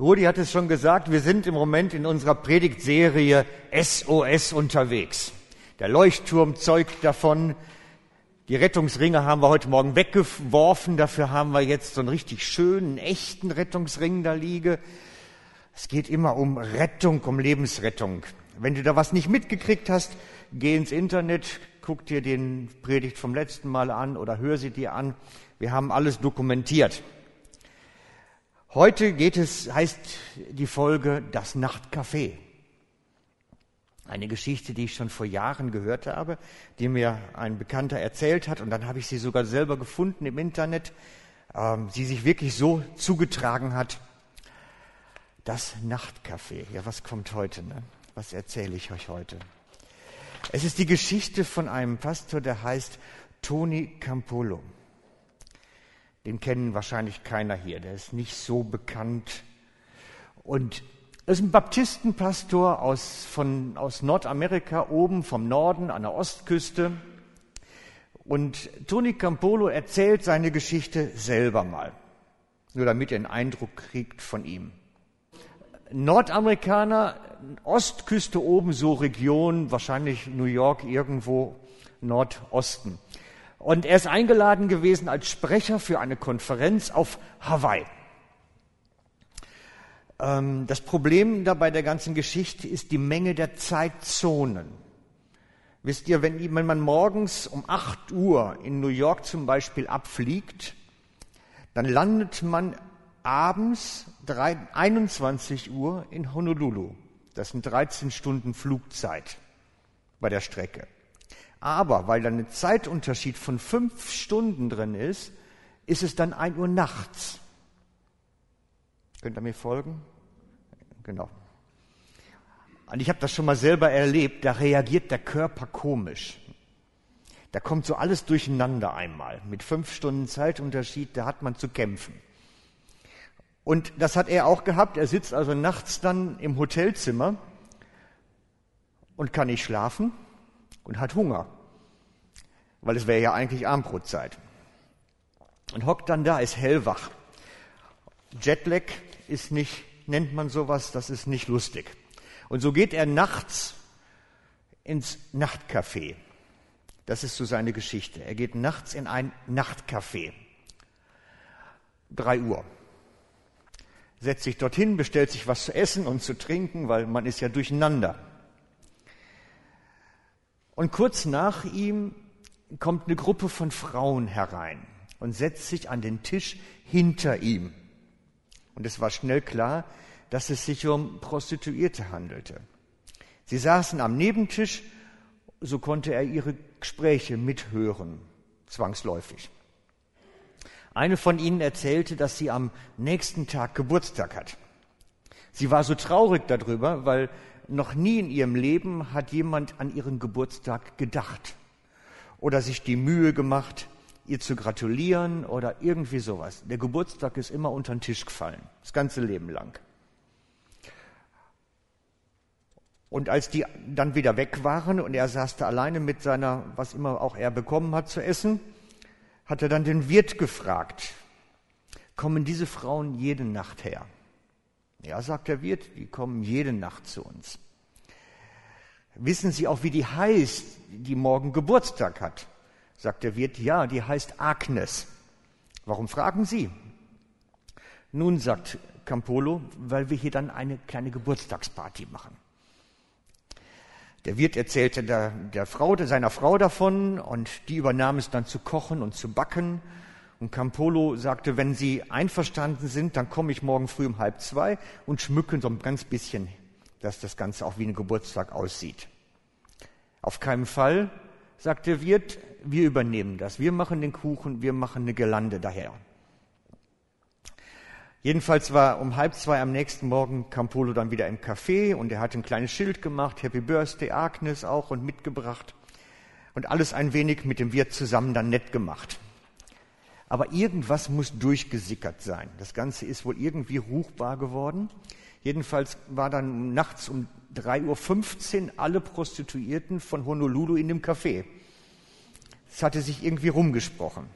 Rudi hat es schon gesagt, wir sind im Moment in unserer Predigtserie SOS unterwegs. Der Leuchtturm zeugt davon. Die Rettungsringe haben wir heute Morgen weggeworfen. Dafür haben wir jetzt so einen richtig schönen, echten Rettungsring da liege. Es geht immer um Rettung, um Lebensrettung. Wenn du da was nicht mitgekriegt hast, geh ins Internet, guck dir den Predigt vom letzten Mal an oder hör sie dir an. Wir haben alles dokumentiert. Heute geht es, heißt die Folge Das Nachtcafé. Eine Geschichte, die ich schon vor Jahren gehört habe, die mir ein Bekannter erzählt hat und dann habe ich sie sogar selber gefunden im Internet, ähm, sie sich wirklich so zugetragen hat. Das Nachtcafé. Ja, was kommt heute? Ne? Was erzähle ich euch heute? Es ist die Geschichte von einem Pastor, der heißt Toni Campolo. Den kennen wahrscheinlich keiner hier, der ist nicht so bekannt. Und er ist ein Baptistenpastor aus, von, aus Nordamerika, oben vom Norden an der Ostküste. Und Toni Campolo erzählt seine Geschichte selber mal, nur damit ihr einen Eindruck kriegt von ihm. Nordamerikaner, Ostküste oben, so Region, wahrscheinlich New York irgendwo Nordosten. Und er ist eingeladen gewesen als Sprecher für eine Konferenz auf Hawaii. Ähm, das Problem dabei der ganzen Geschichte ist die Menge der Zeitzonen. Wisst ihr, wenn, man morgens um 8 Uhr in New York zum Beispiel abfliegt, dann landet man abends 21 Uhr in Honolulu. Das sind 13 Stunden Flugzeit bei der Strecke. Aber weil da ein Zeitunterschied von fünf Stunden drin ist, ist es dann ein Uhr nachts. Könnt ihr mir folgen? Genau. Und ich habe das schon mal selber erlebt, da reagiert der Körper komisch. Da kommt so alles durcheinander einmal. Mit fünf Stunden Zeitunterschied, da hat man zu kämpfen. Und das hat er auch gehabt. Er sitzt also nachts dann im Hotelzimmer und kann nicht schlafen und hat Hunger, weil es wäre ja eigentlich Armbrotzeit. Und hockt dann da, ist hellwach. Jetlag ist nicht, nennt man sowas, das ist nicht lustig. Und so geht er nachts ins Nachtcafé. Das ist so seine Geschichte. Er geht nachts in ein Nachtcafé. Drei Uhr. Setzt sich dorthin, bestellt sich was zu essen und zu trinken, weil man ist ja durcheinander. Und kurz nach ihm kommt eine Gruppe von Frauen herein und setzt sich an den Tisch hinter ihm. Und es war schnell klar, dass es sich um Prostituierte handelte. Sie saßen am Nebentisch, so konnte er ihre Gespräche mithören, zwangsläufig. Eine von ihnen erzählte, dass sie am nächsten Tag Geburtstag hat. Sie war so traurig darüber, weil noch nie in ihrem Leben hat jemand an ihren Geburtstag gedacht oder sich die Mühe gemacht, ihr zu gratulieren oder irgendwie sowas. Der Geburtstag ist immer unter den Tisch gefallen, das ganze Leben lang. Und als die dann wieder weg waren und er saß da alleine mit seiner, was immer auch er bekommen hat zu essen, hat er dann den Wirt gefragt, kommen diese Frauen jede Nacht her? Ja, sagt der Wirt, die kommen jede Nacht zu uns. Wissen Sie auch, wie die heißt, die morgen Geburtstag hat? Sagt der Wirt, ja, die heißt Agnes. Warum fragen Sie? Nun, sagt Campolo, weil wir hier dann eine kleine Geburtstagsparty machen. Der Wirt erzählte der, der Frau, seiner Frau davon und die übernahm es dann zu kochen und zu backen und Campolo sagte, wenn Sie einverstanden sind, dann komme ich morgen früh um halb zwei und schmücken so ein ganz bisschen, dass das Ganze auch wie ein Geburtstag aussieht. Auf keinen Fall, sagt der Wirt, wir übernehmen das. Wir machen den Kuchen, wir machen eine Gelande daher. Jedenfalls war um halb zwei am nächsten Morgen Campolo dann wieder im Café und er hat ein kleines Schild gemacht, Happy Birthday Agnes auch und mitgebracht und alles ein wenig mit dem Wirt zusammen dann nett gemacht. Aber irgendwas muss durchgesickert sein. Das Ganze ist wohl irgendwie ruchbar geworden. Jedenfalls war dann nachts um 3.15 Uhr alle Prostituierten von Honolulu in dem Café. Es hatte sich irgendwie rumgesprochen.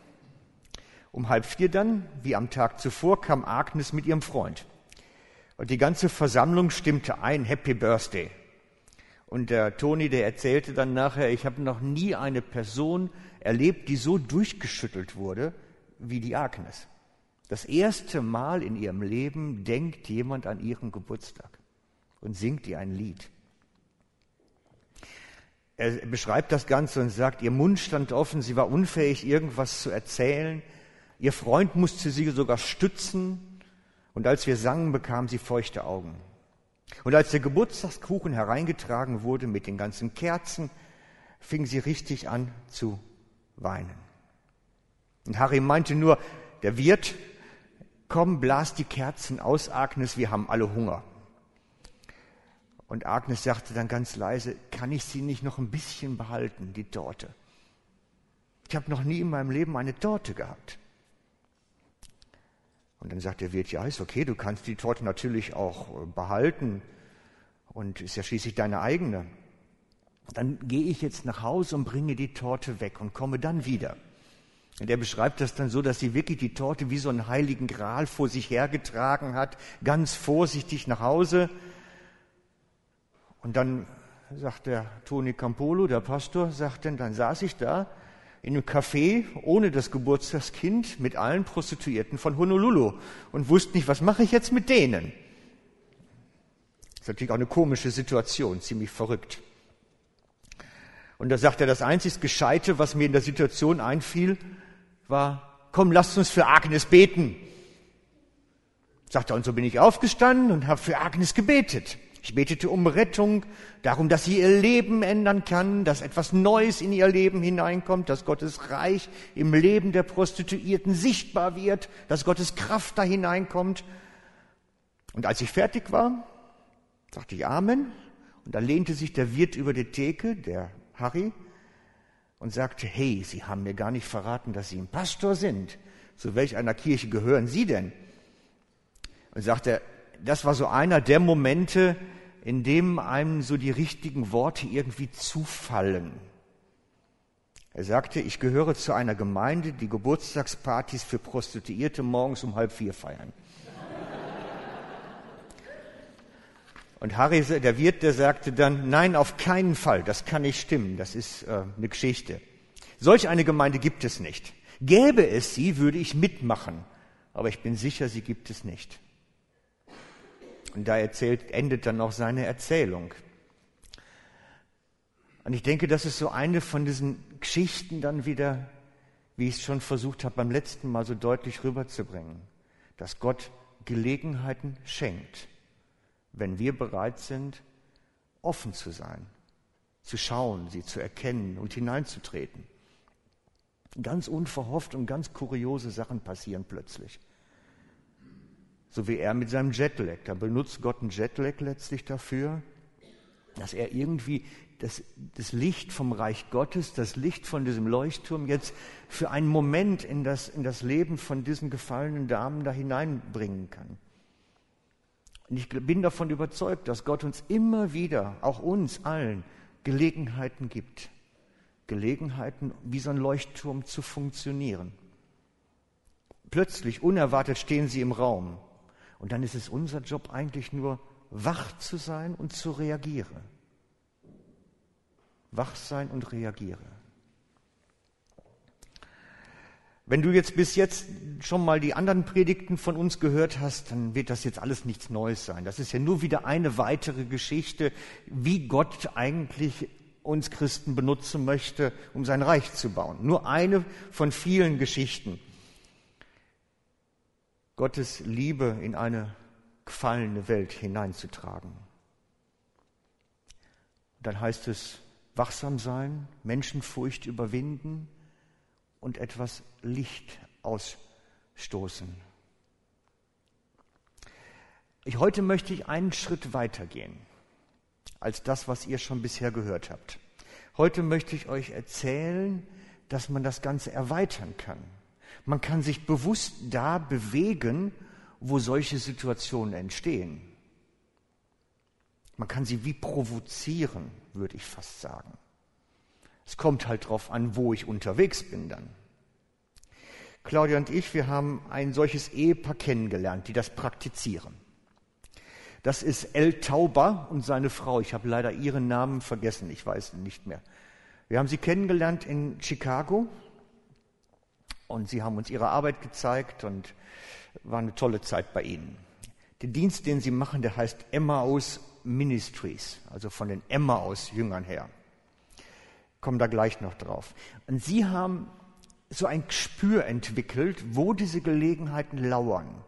Um halb vier dann, wie am Tag zuvor, kam Agnes mit ihrem Freund. Und die ganze Versammlung stimmte ein, Happy Birthday. Und der Toni, der erzählte dann nachher, ich habe noch nie eine Person erlebt, die so durchgeschüttelt wurde wie die Agnes. Das erste Mal in ihrem Leben denkt jemand an ihren Geburtstag und singt ihr ein Lied. Er beschreibt das Ganze und sagt, ihr Mund stand offen, sie war unfähig, irgendwas zu erzählen. Ihr Freund musste sie sogar stützen. Und als wir sangen, bekam sie feuchte Augen. Und als der Geburtstagskuchen hereingetragen wurde mit den ganzen Kerzen, fing sie richtig an zu weinen. Und Harry meinte nur, der Wirt, komm, blas die Kerzen aus, Agnes, wir haben alle Hunger. Und Agnes sagte dann ganz leise, kann ich sie nicht noch ein bisschen behalten, die Torte? Ich habe noch nie in meinem Leben eine Torte gehabt. Und dann sagt der Wirt, ja, ist okay, du kannst die Torte natürlich auch äh, behalten und ist ja schließlich deine eigene. Dann gehe ich jetzt nach Hause und bringe die Torte weg und komme dann wieder. Und er beschreibt das dann so, dass sie wirklich die Torte wie so einen heiligen Gral vor sich hergetragen hat, ganz vorsichtig nach Hause. Und dann sagt der Toni Campolo, der Pastor, sagt dann, dann saß ich da in einem Café ohne das Geburtstagskind mit allen Prostituierten von Honolulu und wusste nicht, was mache ich jetzt mit denen. Das ist natürlich auch eine komische Situation, ziemlich verrückt. Und da sagt er, das einzig Gescheite, was mir in der Situation einfiel, war, komm, lasst uns für Agnes beten. Sagt er, und so bin ich aufgestanden und habe für Agnes gebetet. Ich betete um Rettung, darum, dass sie ihr Leben ändern kann, dass etwas Neues in ihr Leben hineinkommt, dass Gottes Reich im Leben der Prostituierten sichtbar wird, dass Gottes Kraft da hineinkommt. Und als ich fertig war, sagte ich Amen. Und dann lehnte sich der Wirt über die Theke, der Harry, und sagte, hey, Sie haben mir gar nicht verraten, dass Sie ein Pastor sind. Zu welch einer Kirche gehören Sie denn? Und sagte, das war so einer der Momente, in dem einem so die richtigen Worte irgendwie zufallen. Er sagte, ich gehöre zu einer Gemeinde, die Geburtstagspartys für Prostituierte morgens um halb vier feiern. Und Harry, der Wirt, der sagte dann, nein, auf keinen Fall, das kann nicht stimmen, das ist äh, eine Geschichte. Solch eine Gemeinde gibt es nicht. Gäbe es sie, würde ich mitmachen, aber ich bin sicher, sie gibt es nicht. Und da erzählt, endet dann auch seine Erzählung. Und ich denke, das ist so eine von diesen Geschichten dann wieder, wie ich es schon versucht habe beim letzten Mal so deutlich rüberzubringen, dass Gott Gelegenheiten schenkt, wenn wir bereit sind, offen zu sein, zu schauen, sie zu erkennen und hineinzutreten. Ganz unverhofft und ganz kuriose Sachen passieren plötzlich. So wie er mit seinem Jetlag. Da benutzt Gott einen Jetlag letztlich dafür, dass er irgendwie das, das, Licht vom Reich Gottes, das Licht von diesem Leuchtturm jetzt für einen Moment in das, in das Leben von diesen gefallenen Damen da hineinbringen kann. Und ich bin davon überzeugt, dass Gott uns immer wieder, auch uns allen, Gelegenheiten gibt. Gelegenheiten, wie so ein Leuchtturm zu funktionieren. Plötzlich, unerwartet stehen sie im Raum. Und dann ist es unser Job eigentlich nur, wach zu sein und zu reagieren. Wach sein und reagieren. Wenn du jetzt bis jetzt schon mal die anderen Predigten von uns gehört hast, dann wird das jetzt alles nichts Neues sein. Das ist ja nur wieder eine weitere Geschichte, wie Gott eigentlich uns Christen benutzen möchte, um sein Reich zu bauen. Nur eine von vielen Geschichten. Gottes Liebe in eine gefallene Welt hineinzutragen. Dann heißt es wachsam sein, Menschenfurcht überwinden und etwas Licht ausstoßen. Ich, heute möchte ich einen Schritt weitergehen als das, was ihr schon bisher gehört habt. Heute möchte ich euch erzählen, dass man das Ganze erweitern kann. Man kann sich bewusst da bewegen, wo solche Situationen entstehen. Man kann sie wie provozieren, würde ich fast sagen. Es kommt halt darauf an, wo ich unterwegs bin dann. Claudia und ich, wir haben ein solches Ehepaar kennengelernt, die das praktizieren. Das ist El Tauber und seine Frau. Ich habe leider ihren Namen vergessen, ich weiß nicht mehr. Wir haben sie kennengelernt in Chicago und sie haben uns ihre Arbeit gezeigt und war eine tolle Zeit bei ihnen. Der Dienst, den sie machen, der heißt Emmaus Ministries, also von den Emmaus-Jüngern her. Kommen da gleich noch drauf. Und sie haben so ein Gespür entwickelt, wo diese Gelegenheiten lauern.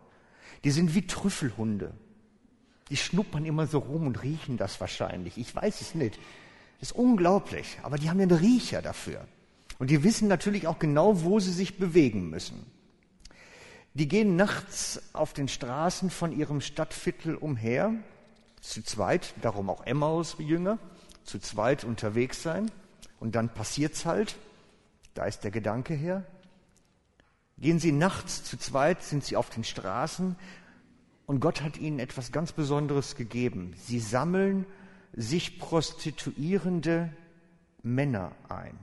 Die sind wie Trüffelhunde. Die schnuppern immer so rum und riechen das wahrscheinlich. Ich weiß es nicht. Das ist unglaublich. Aber die haben einen Riecher dafür. Und die wissen natürlich auch genau, wo sie sich bewegen müssen. Die gehen nachts auf den Straßen von ihrem Stadtviertel umher, zu zweit, darum auch Emmaus-Jünger, zu zweit unterwegs sein. Und dann passiert's halt. Da ist der Gedanke her. Gehen sie nachts zu zweit, sind sie auf den Straßen und Gott hat ihnen etwas ganz Besonderes gegeben. Sie sammeln sich prostituierende Männer ein.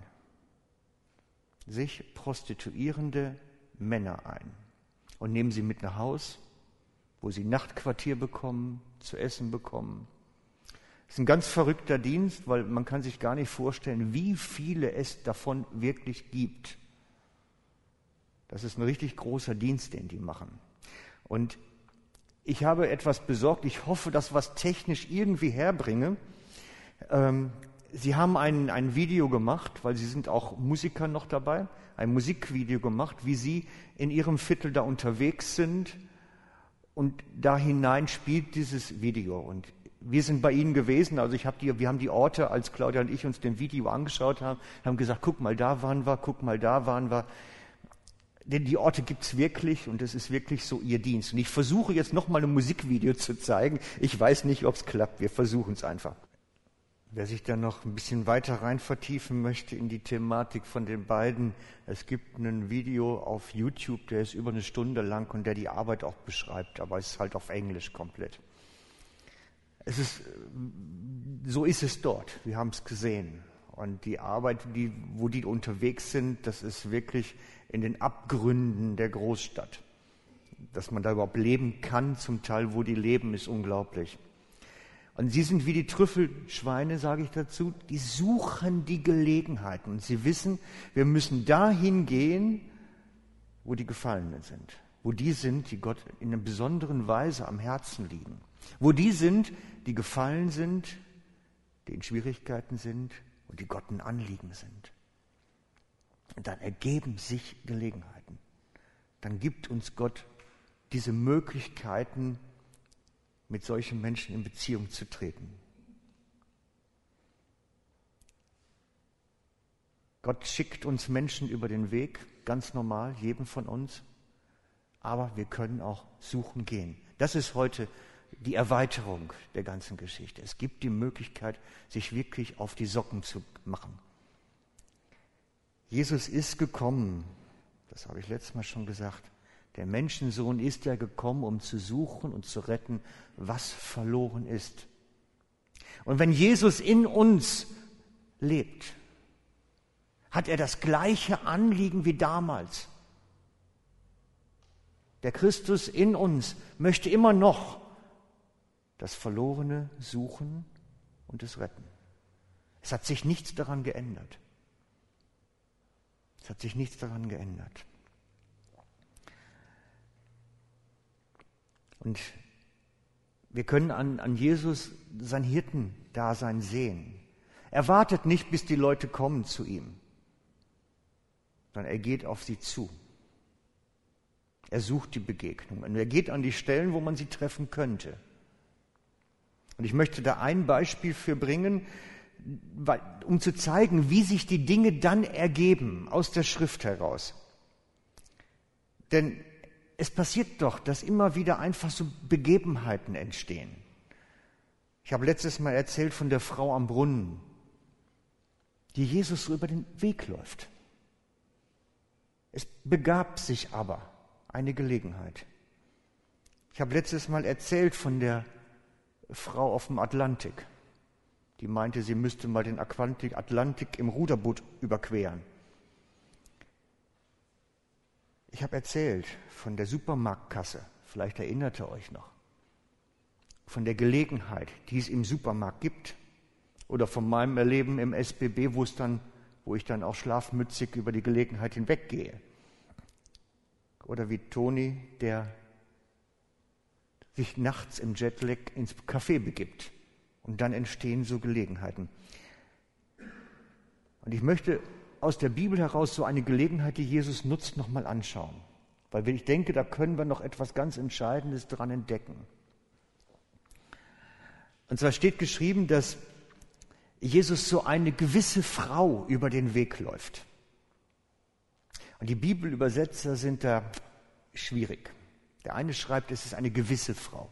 Sich prostituierende Männer ein und nehmen sie mit nach Haus, wo sie Nachtquartier bekommen, zu essen bekommen. Das ist ein ganz verrückter Dienst, weil man kann sich gar nicht vorstellen, wie viele es davon wirklich gibt. Das ist ein richtig großer Dienst, den die machen. Und ich habe etwas besorgt. Ich hoffe, dass was technisch irgendwie herbringe. Ähm, Sie haben ein, ein Video gemacht, weil Sie sind auch Musiker noch dabei, ein Musikvideo gemacht, wie Sie in Ihrem Viertel da unterwegs sind und da hinein spielt dieses Video. Und wir sind bei Ihnen gewesen, also ich hab die, wir haben die Orte, als Claudia und ich uns den Video angeschaut haben, haben gesagt, guck mal, da waren wir, guck mal, da waren wir. Denn die Orte gibt's wirklich und es ist wirklich so ihr Dienst. Und ich versuche jetzt nochmal ein Musikvideo zu zeigen. Ich weiß nicht, ob's klappt. Wir versuchen es einfach. Wer sich da noch ein bisschen weiter rein vertiefen möchte in die Thematik von den beiden, es gibt ein Video auf YouTube, der ist über eine Stunde lang und der die Arbeit auch beschreibt, aber es ist halt auf Englisch komplett. Es ist, so ist es dort. Wir haben es gesehen. Und die Arbeit, die, wo die unterwegs sind, das ist wirklich in den Abgründen der Großstadt. Dass man da überhaupt leben kann, zum Teil, wo die leben, ist unglaublich. Und sie sind wie die Trüffelschweine, sage ich dazu, die suchen die Gelegenheiten. Und sie wissen, wir müssen dahin gehen, wo die Gefallenen sind. Wo die sind, die Gott in einer besonderen Weise am Herzen liegen. Wo die sind, die gefallen sind, die in Schwierigkeiten sind und die Gott ein Anliegen sind. Und dann ergeben sich Gelegenheiten. Dann gibt uns Gott diese Möglichkeiten, mit solchen Menschen in Beziehung zu treten. Gott schickt uns Menschen über den Weg, ganz normal, jedem von uns, aber wir können auch suchen gehen. Das ist heute die Erweiterung der ganzen Geschichte. Es gibt die Möglichkeit, sich wirklich auf die Socken zu machen. Jesus ist gekommen, das habe ich letztes Mal schon gesagt, der Menschensohn ist ja gekommen, um zu suchen und zu retten, was verloren ist. Und wenn Jesus in uns lebt, hat er das gleiche Anliegen wie damals. Der Christus in uns möchte immer noch das Verlorene suchen und es retten. Es hat sich nichts daran geändert. Es hat sich nichts daran geändert. Und wir können an, an Jesus sein Hirtendasein sehen. Er wartet nicht, bis die Leute kommen zu ihm, sondern er geht auf sie zu. Er sucht die Begegnung und er geht an die Stellen, wo man sie treffen könnte. Und ich möchte da ein Beispiel für bringen, um zu zeigen, wie sich die Dinge dann ergeben aus der Schrift heraus. Denn es passiert doch, dass immer wieder einfach so Begebenheiten entstehen. Ich habe letztes Mal erzählt von der Frau am Brunnen, die Jesus so über den Weg läuft. Es begab sich aber eine Gelegenheit. Ich habe letztes Mal erzählt von der Frau auf dem Atlantik, die meinte, sie müsste mal den Atlantik, Atlantik im Ruderboot überqueren. Ich habe erzählt von der Supermarktkasse, vielleicht erinnert ihr euch noch. von der Gelegenheit, die es im Supermarkt gibt, oder von meinem Erleben im SBB, wo es dann, wo ich dann auch schlafmützig über die Gelegenheit hinweggehe. Oder wie Toni, der sich nachts im Jetlag ins Café begibt. Und dann entstehen so Gelegenheiten. Und ich möchte aus der Bibel heraus so eine Gelegenheit, die Jesus nutzt, nochmal anschauen. Weil ich denke, da können wir noch etwas ganz Entscheidendes dran entdecken. Und zwar steht geschrieben, dass Jesus so eine gewisse Frau über den Weg läuft. Und die Bibelübersetzer sind da schwierig. Der eine schreibt, es ist eine gewisse Frau.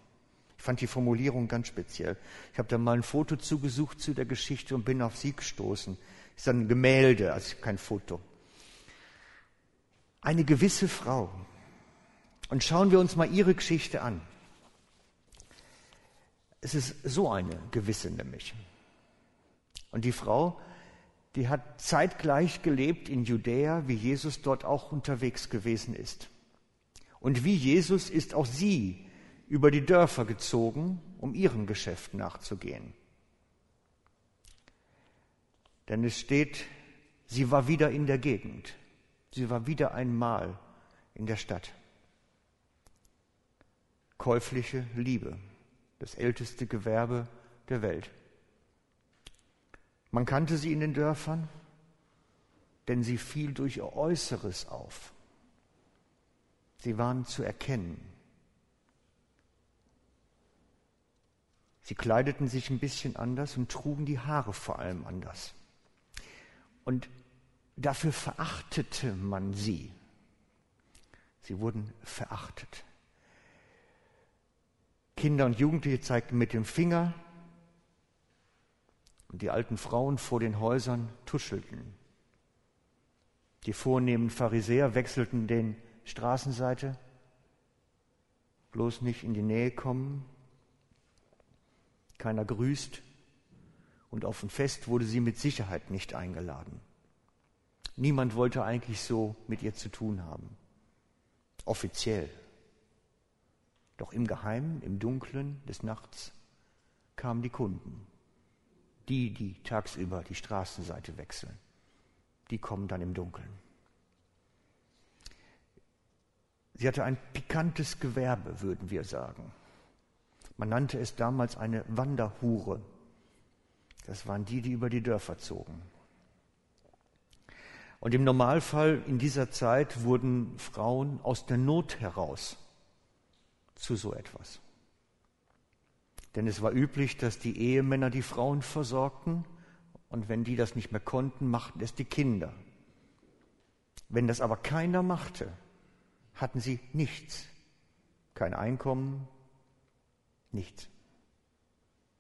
Ich fand die Formulierung ganz speziell. Ich habe da mal ein Foto zugesucht zu der Geschichte und bin auf sie gestoßen. Ist ein Gemälde, also kein Foto. Eine gewisse Frau. Und schauen wir uns mal ihre Geschichte an. Es ist so eine gewisse nämlich. Und die Frau, die hat zeitgleich gelebt in Judäa, wie Jesus dort auch unterwegs gewesen ist. Und wie Jesus ist auch sie über die Dörfer gezogen, um ihrem Geschäft nachzugehen. Denn es steht, sie war wieder in der Gegend. Sie war wieder einmal in der Stadt. Käufliche Liebe, das älteste Gewerbe der Welt. Man kannte sie in den Dörfern, denn sie fiel durch ihr Äußeres auf. Sie waren zu erkennen. Sie kleideten sich ein bisschen anders und trugen die Haare vor allem anders. Und dafür verachtete man sie. Sie wurden verachtet. Kinder und Jugendliche zeigten mit dem Finger und die alten Frauen vor den Häusern tuschelten. Die vornehmen Pharisäer wechselten den Straßenseite, bloß nicht in die Nähe kommen. Keiner grüßt und auf ein Fest wurde sie mit Sicherheit nicht eingeladen. Niemand wollte eigentlich so mit ihr zu tun haben, offiziell. Doch im Geheimen, im Dunklen des Nachts kamen die Kunden, die, die tagsüber die Straßenseite wechseln, die kommen dann im Dunkeln. Sie hatte ein pikantes Gewerbe, würden wir sagen. Man nannte es damals eine Wanderhure. Das waren die, die über die Dörfer zogen. Und im Normalfall in dieser Zeit wurden Frauen aus der Not heraus zu so etwas. Denn es war üblich, dass die Ehemänner die Frauen versorgten und wenn die das nicht mehr konnten, machten es die Kinder. Wenn das aber keiner machte, hatten sie nichts. Kein Einkommen, nichts.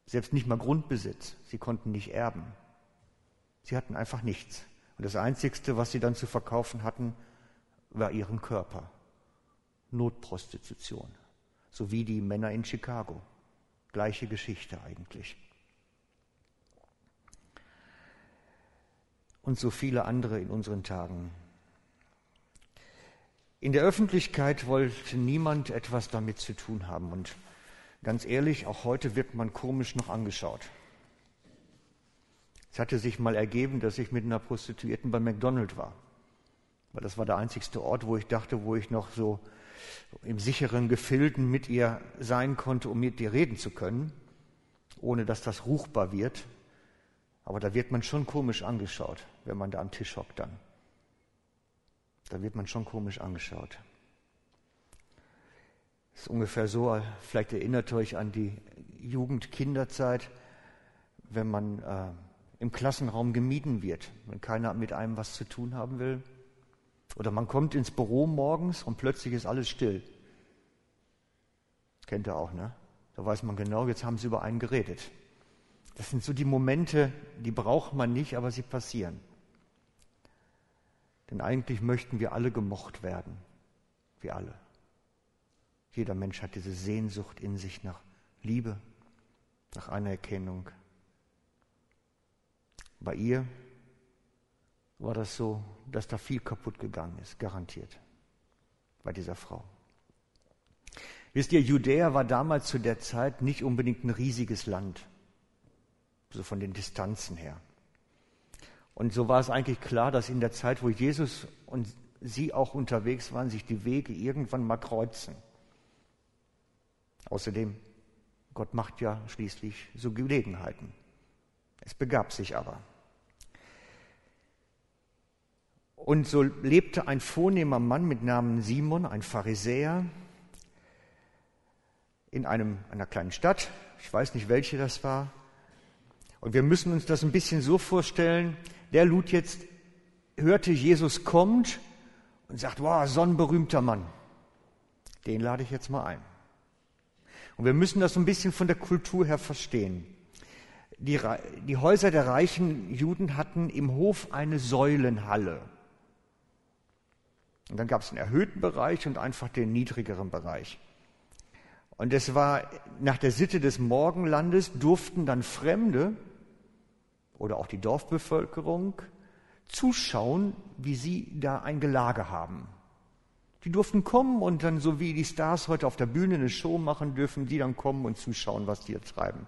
Selbst nicht mal Grundbesitz. Sie konnten nicht erben. Sie hatten einfach nichts. Und das Einzigste, was sie dann zu verkaufen hatten, war ihren Körper. Notprostitution. So wie die Männer in Chicago. Gleiche Geschichte eigentlich. Und so viele andere in unseren Tagen. In der Öffentlichkeit wollte niemand etwas damit zu tun haben. Und ganz ehrlich, auch heute wird man komisch noch angeschaut. Es hatte sich mal ergeben, dass ich mit einer Prostituierten bei McDonald's war. Weil das war der einzigste Ort, wo ich dachte, wo ich noch so im sicheren Gefilden mit ihr sein konnte, um mit ihr reden zu können, ohne dass das ruchbar wird. Aber da wird man schon komisch angeschaut, wenn man da am Tisch hockt dann. Da wird man schon komisch angeschaut. Das ist ungefähr so, vielleicht erinnert euch an die Jugend-Kinderzeit, wenn man äh, im Klassenraum gemieden wird, wenn keiner mit einem was zu tun haben will. Oder man kommt ins Büro morgens und plötzlich ist alles still. Kennt ihr auch, ne? Da weiß man genau, jetzt haben sie über einen geredet. Das sind so die Momente, die braucht man nicht, aber sie passieren. Denn eigentlich möchten wir alle gemocht werden. Wir alle. Jeder Mensch hat diese Sehnsucht in sich nach Liebe, nach Anerkennung. Bei ihr war das so, dass da viel kaputt gegangen ist, garantiert. Bei dieser Frau. Wisst ihr, Judäa war damals zu der Zeit nicht unbedingt ein riesiges Land, so von den Distanzen her. Und so war es eigentlich klar, dass in der Zeit, wo Jesus und sie auch unterwegs waren, sich die Wege irgendwann mal kreuzen. Außerdem, Gott macht ja schließlich so Gelegenheiten. Es begab sich aber. Und so lebte ein vornehmer Mann mit Namen Simon, ein Pharisäer, in einem, einer kleinen Stadt. Ich weiß nicht, welche das war. Und wir müssen uns das ein bisschen so vorstellen. Der lud jetzt, hörte Jesus kommt und sagt, wow, so ein berühmter Mann. Den lade ich jetzt mal ein. Und wir müssen das so ein bisschen von der Kultur her verstehen. Die, die Häuser der reichen Juden hatten im Hof eine Säulenhalle. Und dann gab es einen erhöhten Bereich und einfach den niedrigeren Bereich. Und es war nach der Sitte des Morgenlandes durften dann Fremde oder auch die Dorfbevölkerung zuschauen, wie sie da ein Gelage haben. Die durften kommen und dann, so wie die Stars heute auf der Bühne eine Show machen, dürfen die dann kommen und zuschauen, was die jetzt treiben.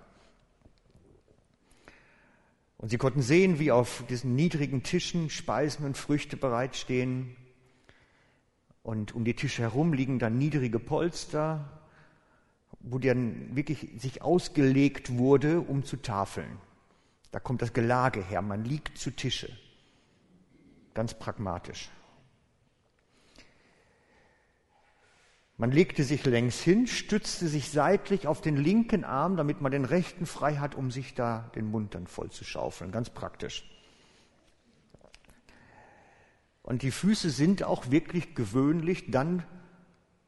Und sie konnten sehen, wie auf diesen niedrigen Tischen Speisen und Früchte bereitstehen. Und um die Tische herum liegen dann niedrige Polster, wo dann wirklich sich ausgelegt wurde, um zu tafeln. Da kommt das Gelage her. Man liegt zu Tische. Ganz pragmatisch. Man legte sich längs hin, stützte sich seitlich auf den linken Arm, damit man den rechten frei hat, um sich da den Mund dann voll zu schaufeln. Ganz praktisch. Und die Füße sind auch wirklich gewöhnlich dann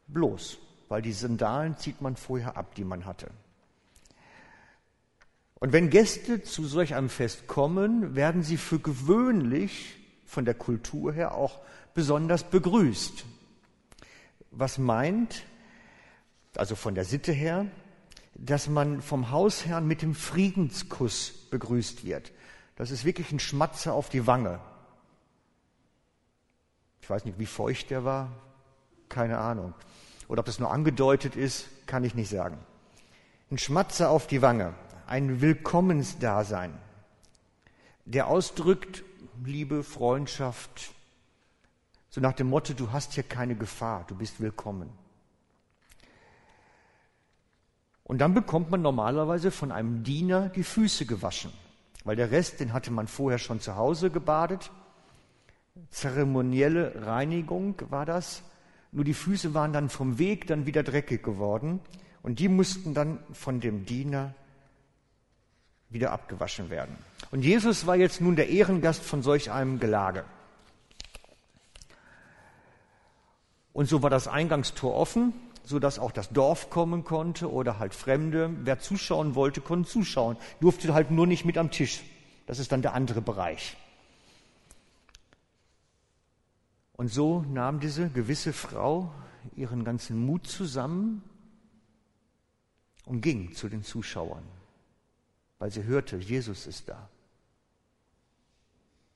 bloß, weil die Sandalen zieht man vorher ab, die man hatte. Und wenn Gäste zu solch einem Fest kommen, werden sie für gewöhnlich von der Kultur her auch besonders begrüßt. Was meint, also von der Sitte her, dass man vom Hausherrn mit dem Friedenskuss begrüßt wird. Das ist wirklich ein Schmatzer auf die Wange. Ich weiß nicht, wie feucht der war, keine Ahnung. Oder ob das nur angedeutet ist, kann ich nicht sagen. Ein Schmatzer auf die Wange, ein Willkommensdasein, der ausdrückt Liebe, Freundschaft, so nach dem Motto, du hast hier keine Gefahr, du bist willkommen. Und dann bekommt man normalerweise von einem Diener die Füße gewaschen, weil der Rest, den hatte man vorher schon zu Hause gebadet zeremonielle Reinigung war das. Nur die Füße waren dann vom Weg dann wieder dreckig geworden und die mussten dann von dem Diener wieder abgewaschen werden. Und Jesus war jetzt nun der Ehrengast von solch einem Gelage. Und so war das Eingangstor offen, so dass auch das Dorf kommen konnte oder halt Fremde. Wer zuschauen wollte, konnte zuschauen, durfte halt nur nicht mit am Tisch. Das ist dann der andere Bereich. Und so nahm diese gewisse Frau ihren ganzen Mut zusammen und ging zu den Zuschauern, weil sie hörte, Jesus ist da.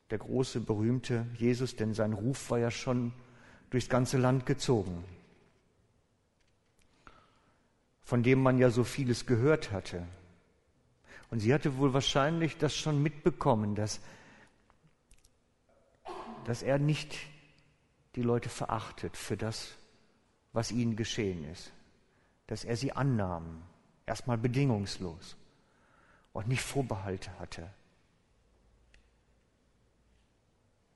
Der große, berühmte Jesus, denn sein Ruf war ja schon durchs ganze Land gezogen, von dem man ja so vieles gehört hatte. Und sie hatte wohl wahrscheinlich das schon mitbekommen, dass, dass er nicht die Leute verachtet für das, was ihnen geschehen ist. Dass er sie annahm, erstmal bedingungslos und nicht Vorbehalte hatte.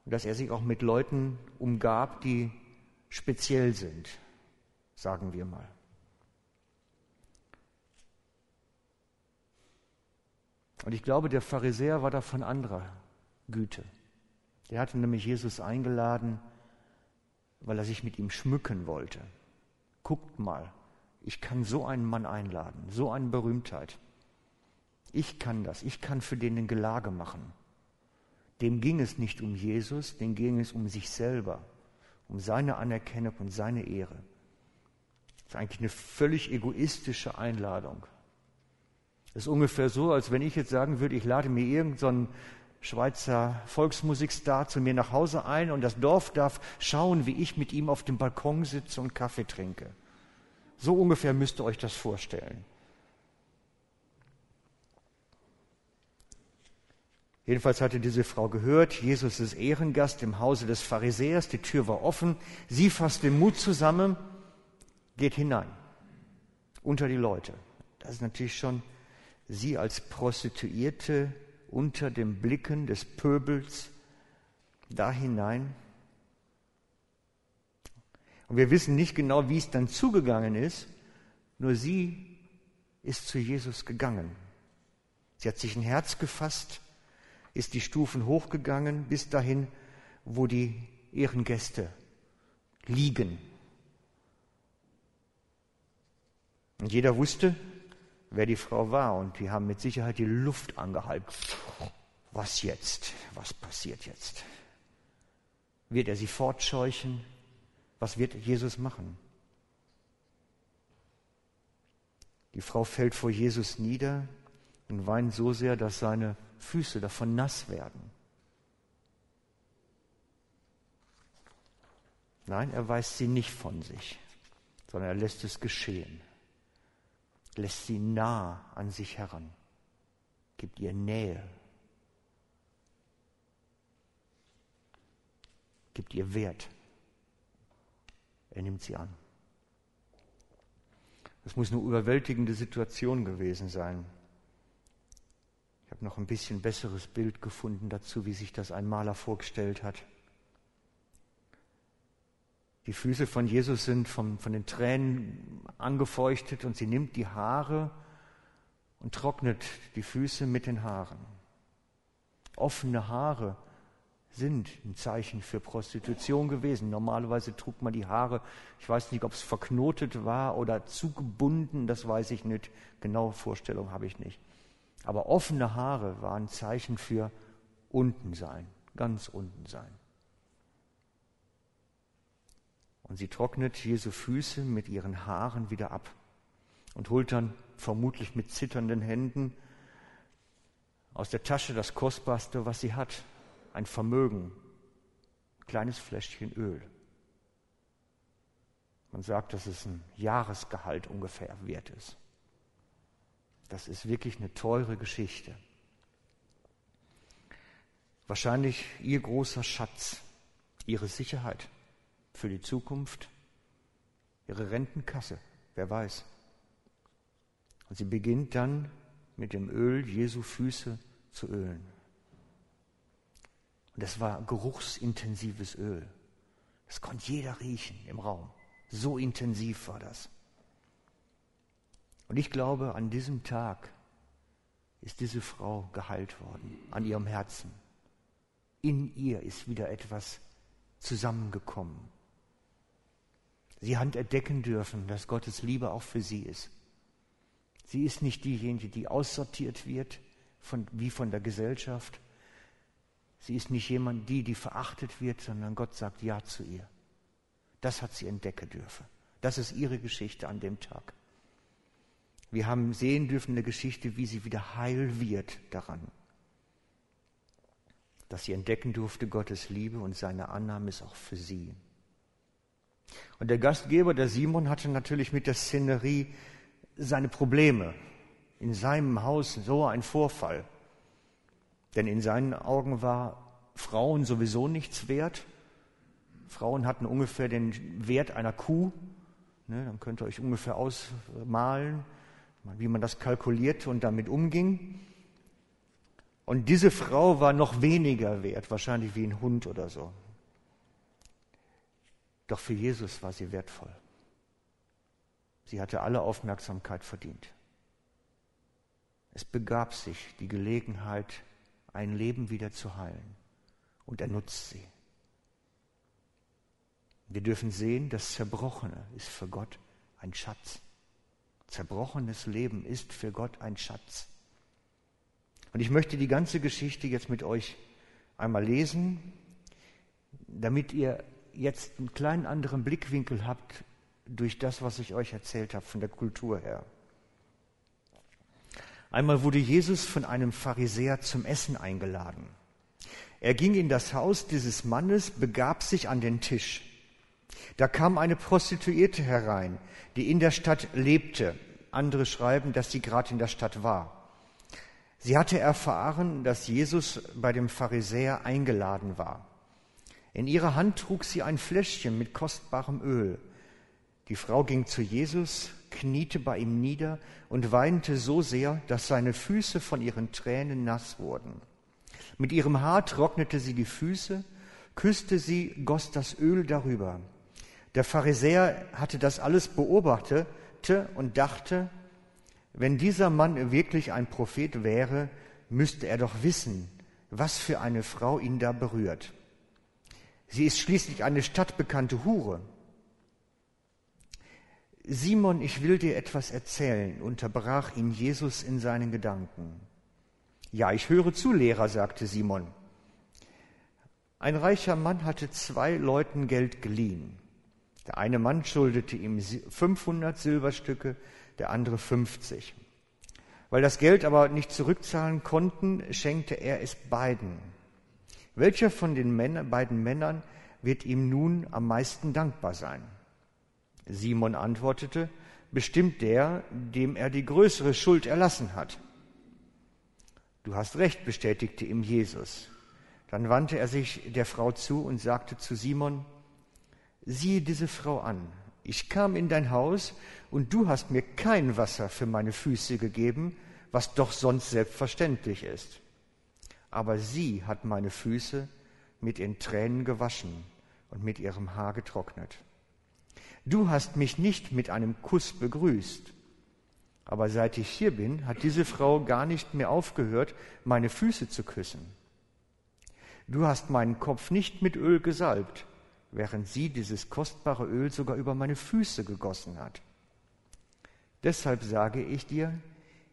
Und dass er sich auch mit Leuten umgab, die speziell sind, sagen wir mal. Und ich glaube, der Pharisäer war da von anderer Güte. Der hatte nämlich Jesus eingeladen, weil er sich mit ihm schmücken wollte. Guckt mal, ich kann so einen Mann einladen, so eine Berühmtheit. Ich kann das, ich kann für den ein Gelage machen. Dem ging es nicht um Jesus, dem ging es um sich selber, um seine Anerkennung und seine Ehre. Das ist eigentlich eine völlig egoistische Einladung. Das ist ungefähr so, als wenn ich jetzt sagen würde, ich lade mir irgendeinen so Schweizer Volksmusikstar zu mir nach Hause ein und das Dorf darf schauen, wie ich mit ihm auf dem Balkon sitze und Kaffee trinke. So ungefähr müsst ihr euch das vorstellen. Jedenfalls hatte diese Frau gehört, Jesus ist Ehrengast im Hause des Pharisäers, die Tür war offen, sie fasst den Mut zusammen, geht hinein, unter die Leute. Das ist natürlich schon sie als Prostituierte unter den Blicken des Pöbels da hinein. Und wir wissen nicht genau, wie es dann zugegangen ist, nur sie ist zu Jesus gegangen. Sie hat sich ein Herz gefasst, ist die Stufen hochgegangen bis dahin, wo die Ehrengäste liegen. Und jeder wusste, wer die Frau war und die haben mit Sicherheit die Luft angehalten. Was jetzt? Was passiert jetzt? Wird er sie fortscheuchen? Was wird Jesus machen? Die Frau fällt vor Jesus nieder und weint so sehr, dass seine Füße davon nass werden. Nein, er weist sie nicht von sich, sondern er lässt es geschehen, lässt sie nah an sich heran, gibt ihr Nähe, gibt ihr Wert. Er nimmt sie an. Das muss eine überwältigende Situation gewesen sein noch ein bisschen besseres Bild gefunden dazu, wie sich das ein Maler vorgestellt hat. Die Füße von Jesus sind vom, von den Tränen angefeuchtet und sie nimmt die Haare und trocknet die Füße mit den Haaren. Offene Haare sind ein Zeichen für Prostitution gewesen. Normalerweise trug man die Haare, ich weiß nicht, ob es verknotet war oder zugebunden, das weiß ich nicht. Genaue Vorstellung habe ich nicht. Aber offene Haare waren Zeichen für unten sein, ganz unten sein. Und sie trocknet Jesu Füße mit ihren Haaren wieder ab und holt dann vermutlich mit zitternden Händen aus der Tasche das Kostbarste, was sie hat, ein Vermögen, ein kleines Fläschchen Öl. Man sagt, dass es ein Jahresgehalt ungefähr wert ist. Das ist wirklich eine teure Geschichte. Wahrscheinlich ihr großer Schatz, ihre Sicherheit für die Zukunft, ihre Rentenkasse, wer weiß. Und sie beginnt dann mit dem Öl Jesu Füße zu ölen. Und das war geruchsintensives Öl. Das konnte jeder riechen im Raum. So intensiv war das. Und ich glaube, an diesem Tag ist diese Frau geheilt worden, an ihrem Herzen. In ihr ist wieder etwas zusammengekommen. Sie hat entdecken dürfen, dass Gottes Liebe auch für sie ist. Sie ist nicht diejenige, die aussortiert wird, von, wie von der Gesellschaft. Sie ist nicht jemand, die, die verachtet wird, sondern Gott sagt Ja zu ihr. Das hat sie entdecken dürfen. Das ist ihre Geschichte an dem Tag. Wir haben sehen dürfen eine Geschichte, wie sie wieder heil wird daran. Dass sie entdecken durfte Gottes Liebe und seine Annahme ist auch für sie. Und der Gastgeber, der Simon, hatte natürlich mit der Szenerie seine Probleme. In seinem Haus so ein Vorfall. Denn in seinen Augen war Frauen sowieso nichts wert. Frauen hatten ungefähr den Wert einer Kuh. Ne, dann könnt ihr euch ungefähr ausmalen wie man das kalkulierte und damit umging. Und diese Frau war noch weniger wert, wahrscheinlich wie ein Hund oder so. Doch für Jesus war sie wertvoll. Sie hatte alle Aufmerksamkeit verdient. Es begab sich die Gelegenheit, ein Leben wieder zu heilen. Und er nutzt sie. Wir dürfen sehen, das Zerbrochene ist für Gott ein Schatz. Zerbrochenes Leben ist für Gott ein Schatz. Und ich möchte die ganze Geschichte jetzt mit euch einmal lesen, damit ihr jetzt einen kleinen anderen Blickwinkel habt durch das, was ich euch erzählt habe von der Kultur her. Einmal wurde Jesus von einem Pharisäer zum Essen eingeladen. Er ging in das Haus dieses Mannes, begab sich an den Tisch. Da kam eine Prostituierte herein, die in der Stadt lebte. Andere schreiben, dass sie gerade in der Stadt war. Sie hatte erfahren, dass Jesus bei dem Pharisäer eingeladen war. In ihrer Hand trug sie ein Fläschchen mit kostbarem Öl. Die Frau ging zu Jesus, kniete bei ihm nieder und weinte so sehr, dass seine Füße von ihren Tränen nass wurden. Mit ihrem Haar trocknete sie die Füße, küsste sie, goss das Öl darüber. Der Pharisäer hatte das alles beobachtete und dachte, wenn dieser Mann wirklich ein Prophet wäre, müsste er doch wissen, was für eine Frau ihn da berührt. Sie ist schließlich eine stadtbekannte Hure. Simon, ich will dir etwas erzählen, unterbrach ihn Jesus in seinen Gedanken. Ja, ich höre zu, Lehrer, sagte Simon. Ein reicher Mann hatte zwei Leuten Geld geliehen. Der eine Mann schuldete ihm 500 Silberstücke, der andere 50. Weil das Geld aber nicht zurückzahlen konnten, schenkte er es beiden. Welcher von den Männern, beiden Männern wird ihm nun am meisten dankbar sein? Simon antwortete, bestimmt der, dem er die größere Schuld erlassen hat. Du hast recht, bestätigte ihm Jesus. Dann wandte er sich der Frau zu und sagte zu Simon, siehe diese Frau an. Ich kam in dein Haus und du hast mir kein Wasser für meine Füße gegeben, was doch sonst selbstverständlich ist. Aber sie hat meine Füße mit ihren Tränen gewaschen und mit ihrem Haar getrocknet. Du hast mich nicht mit einem Kuss begrüßt, aber seit ich hier bin, hat diese Frau gar nicht mehr aufgehört, meine Füße zu küssen. Du hast meinen Kopf nicht mit Öl gesalbt, während sie dieses kostbare Öl sogar über meine Füße gegossen hat. Deshalb sage ich dir,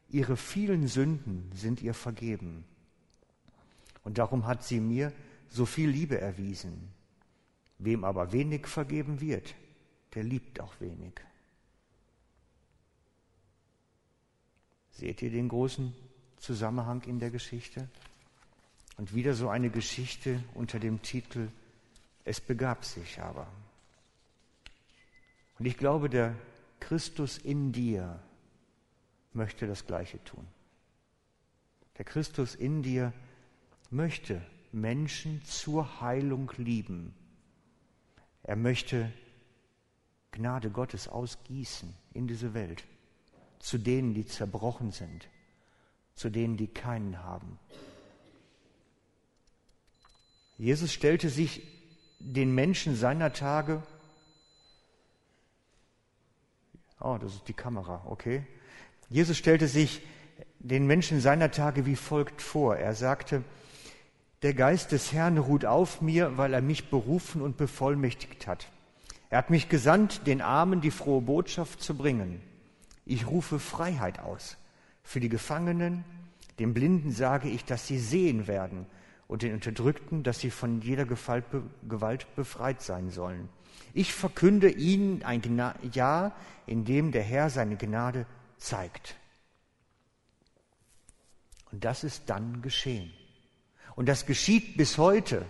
ihre vielen Sünden sind ihr vergeben. Und darum hat sie mir so viel Liebe erwiesen. Wem aber wenig vergeben wird, der liebt auch wenig. Seht ihr den großen Zusammenhang in der Geschichte? Und wieder so eine Geschichte unter dem Titel es begab sich aber. Und ich glaube, der Christus in dir möchte das Gleiche tun. Der Christus in dir möchte Menschen zur Heilung lieben. Er möchte Gnade Gottes ausgießen in diese Welt, zu denen, die zerbrochen sind, zu denen, die keinen haben. Jesus stellte sich den Menschen seiner Tage, oh, das ist die Kamera, okay. Jesus stellte sich den Menschen seiner Tage wie folgt vor. Er sagte, der Geist des Herrn ruht auf mir, weil er mich berufen und bevollmächtigt hat. Er hat mich gesandt, den Armen die frohe Botschaft zu bringen. Ich rufe Freiheit aus. Für die Gefangenen, den Blinden sage ich, dass sie sehen werden und den Unterdrückten, dass sie von jeder Gewalt befreit sein sollen. Ich verkünde ihnen ein Jahr, in dem der Herr seine Gnade zeigt. Und das ist dann geschehen. Und das geschieht bis heute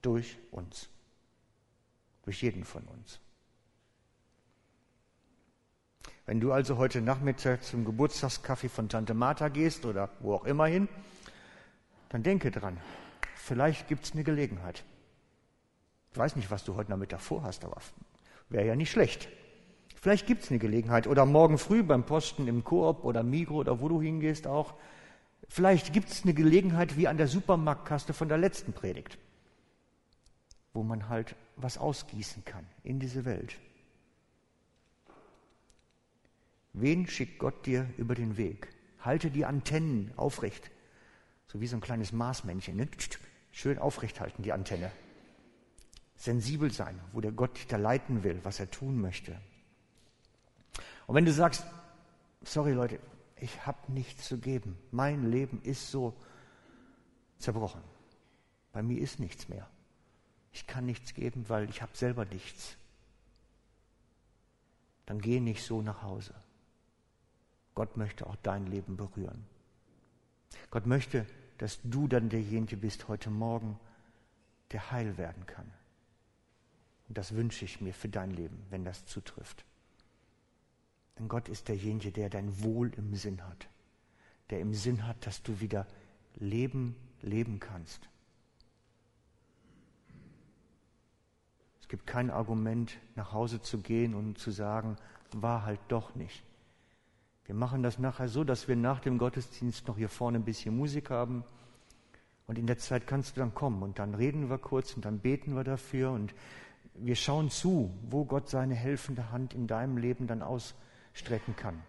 durch uns, durch jeden von uns. Wenn du also heute Nachmittag zum Geburtstagskaffee von Tante Martha gehst oder wo auch immer hin, dann denke dran, vielleicht gibt es eine Gelegenheit. Ich weiß nicht, was du heute Nachmittag vorhast, aber wäre ja nicht schlecht. Vielleicht gibt es eine Gelegenheit oder morgen früh beim Posten im Koop oder Migro oder wo du hingehst auch. Vielleicht gibt es eine Gelegenheit wie an der Supermarktkaste von der letzten Predigt, wo man halt was ausgießen kann in diese Welt. Wen schickt Gott dir über den Weg? Halte die Antennen aufrecht. So wie so ein kleines Marsmännchen. Ne? Schön aufrecht halten, die Antenne. Sensibel sein, wo der Gott dich da leiten will, was er tun möchte. Und wenn du sagst, sorry Leute, ich habe nichts zu geben. Mein Leben ist so zerbrochen. Bei mir ist nichts mehr. Ich kann nichts geben, weil ich habe selber nichts. Dann geh nicht so nach Hause. Gott möchte auch dein Leben berühren. Gott möchte dass du dann derjenige bist heute Morgen, der heil werden kann. Und das wünsche ich mir für dein Leben, wenn das zutrifft. Denn Gott ist derjenige, der dein Wohl im Sinn hat. Der im Sinn hat, dass du wieder Leben leben kannst. Es gibt kein Argument, nach Hause zu gehen und zu sagen, war halt doch nicht. Wir machen das nachher so, dass wir nach dem Gottesdienst noch hier vorne ein bisschen Musik haben. Und in der Zeit kannst du dann kommen und dann reden wir kurz und dann beten wir dafür und wir schauen zu, wo Gott seine helfende Hand in deinem Leben dann ausstrecken kann.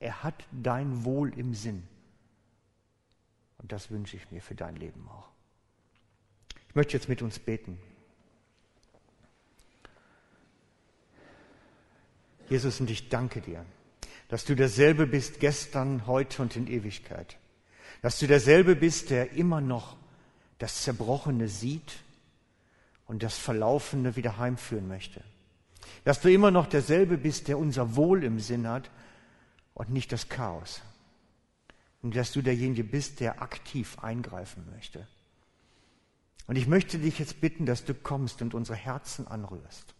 Er hat dein Wohl im Sinn. Und das wünsche ich mir für dein Leben auch. Ich möchte jetzt mit uns beten. Jesus, und ich danke dir, dass du derselbe bist gestern, heute und in Ewigkeit. Dass du derselbe bist, der immer noch das Zerbrochene sieht und das Verlaufene wieder heimführen möchte. Dass du immer noch derselbe bist, der unser Wohl im Sinn hat und nicht das Chaos. Und dass du derjenige bist, der aktiv eingreifen möchte. Und ich möchte dich jetzt bitten, dass du kommst und unsere Herzen anrührst.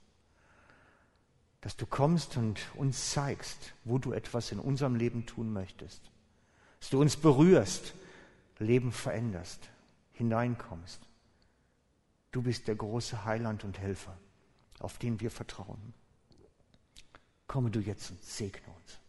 Dass du kommst und uns zeigst, wo du etwas in unserem Leben tun möchtest. Dass du uns berührst, Leben veränderst, hineinkommst. Du bist der große Heiland und Helfer, auf den wir vertrauen. Komme du jetzt und segne uns.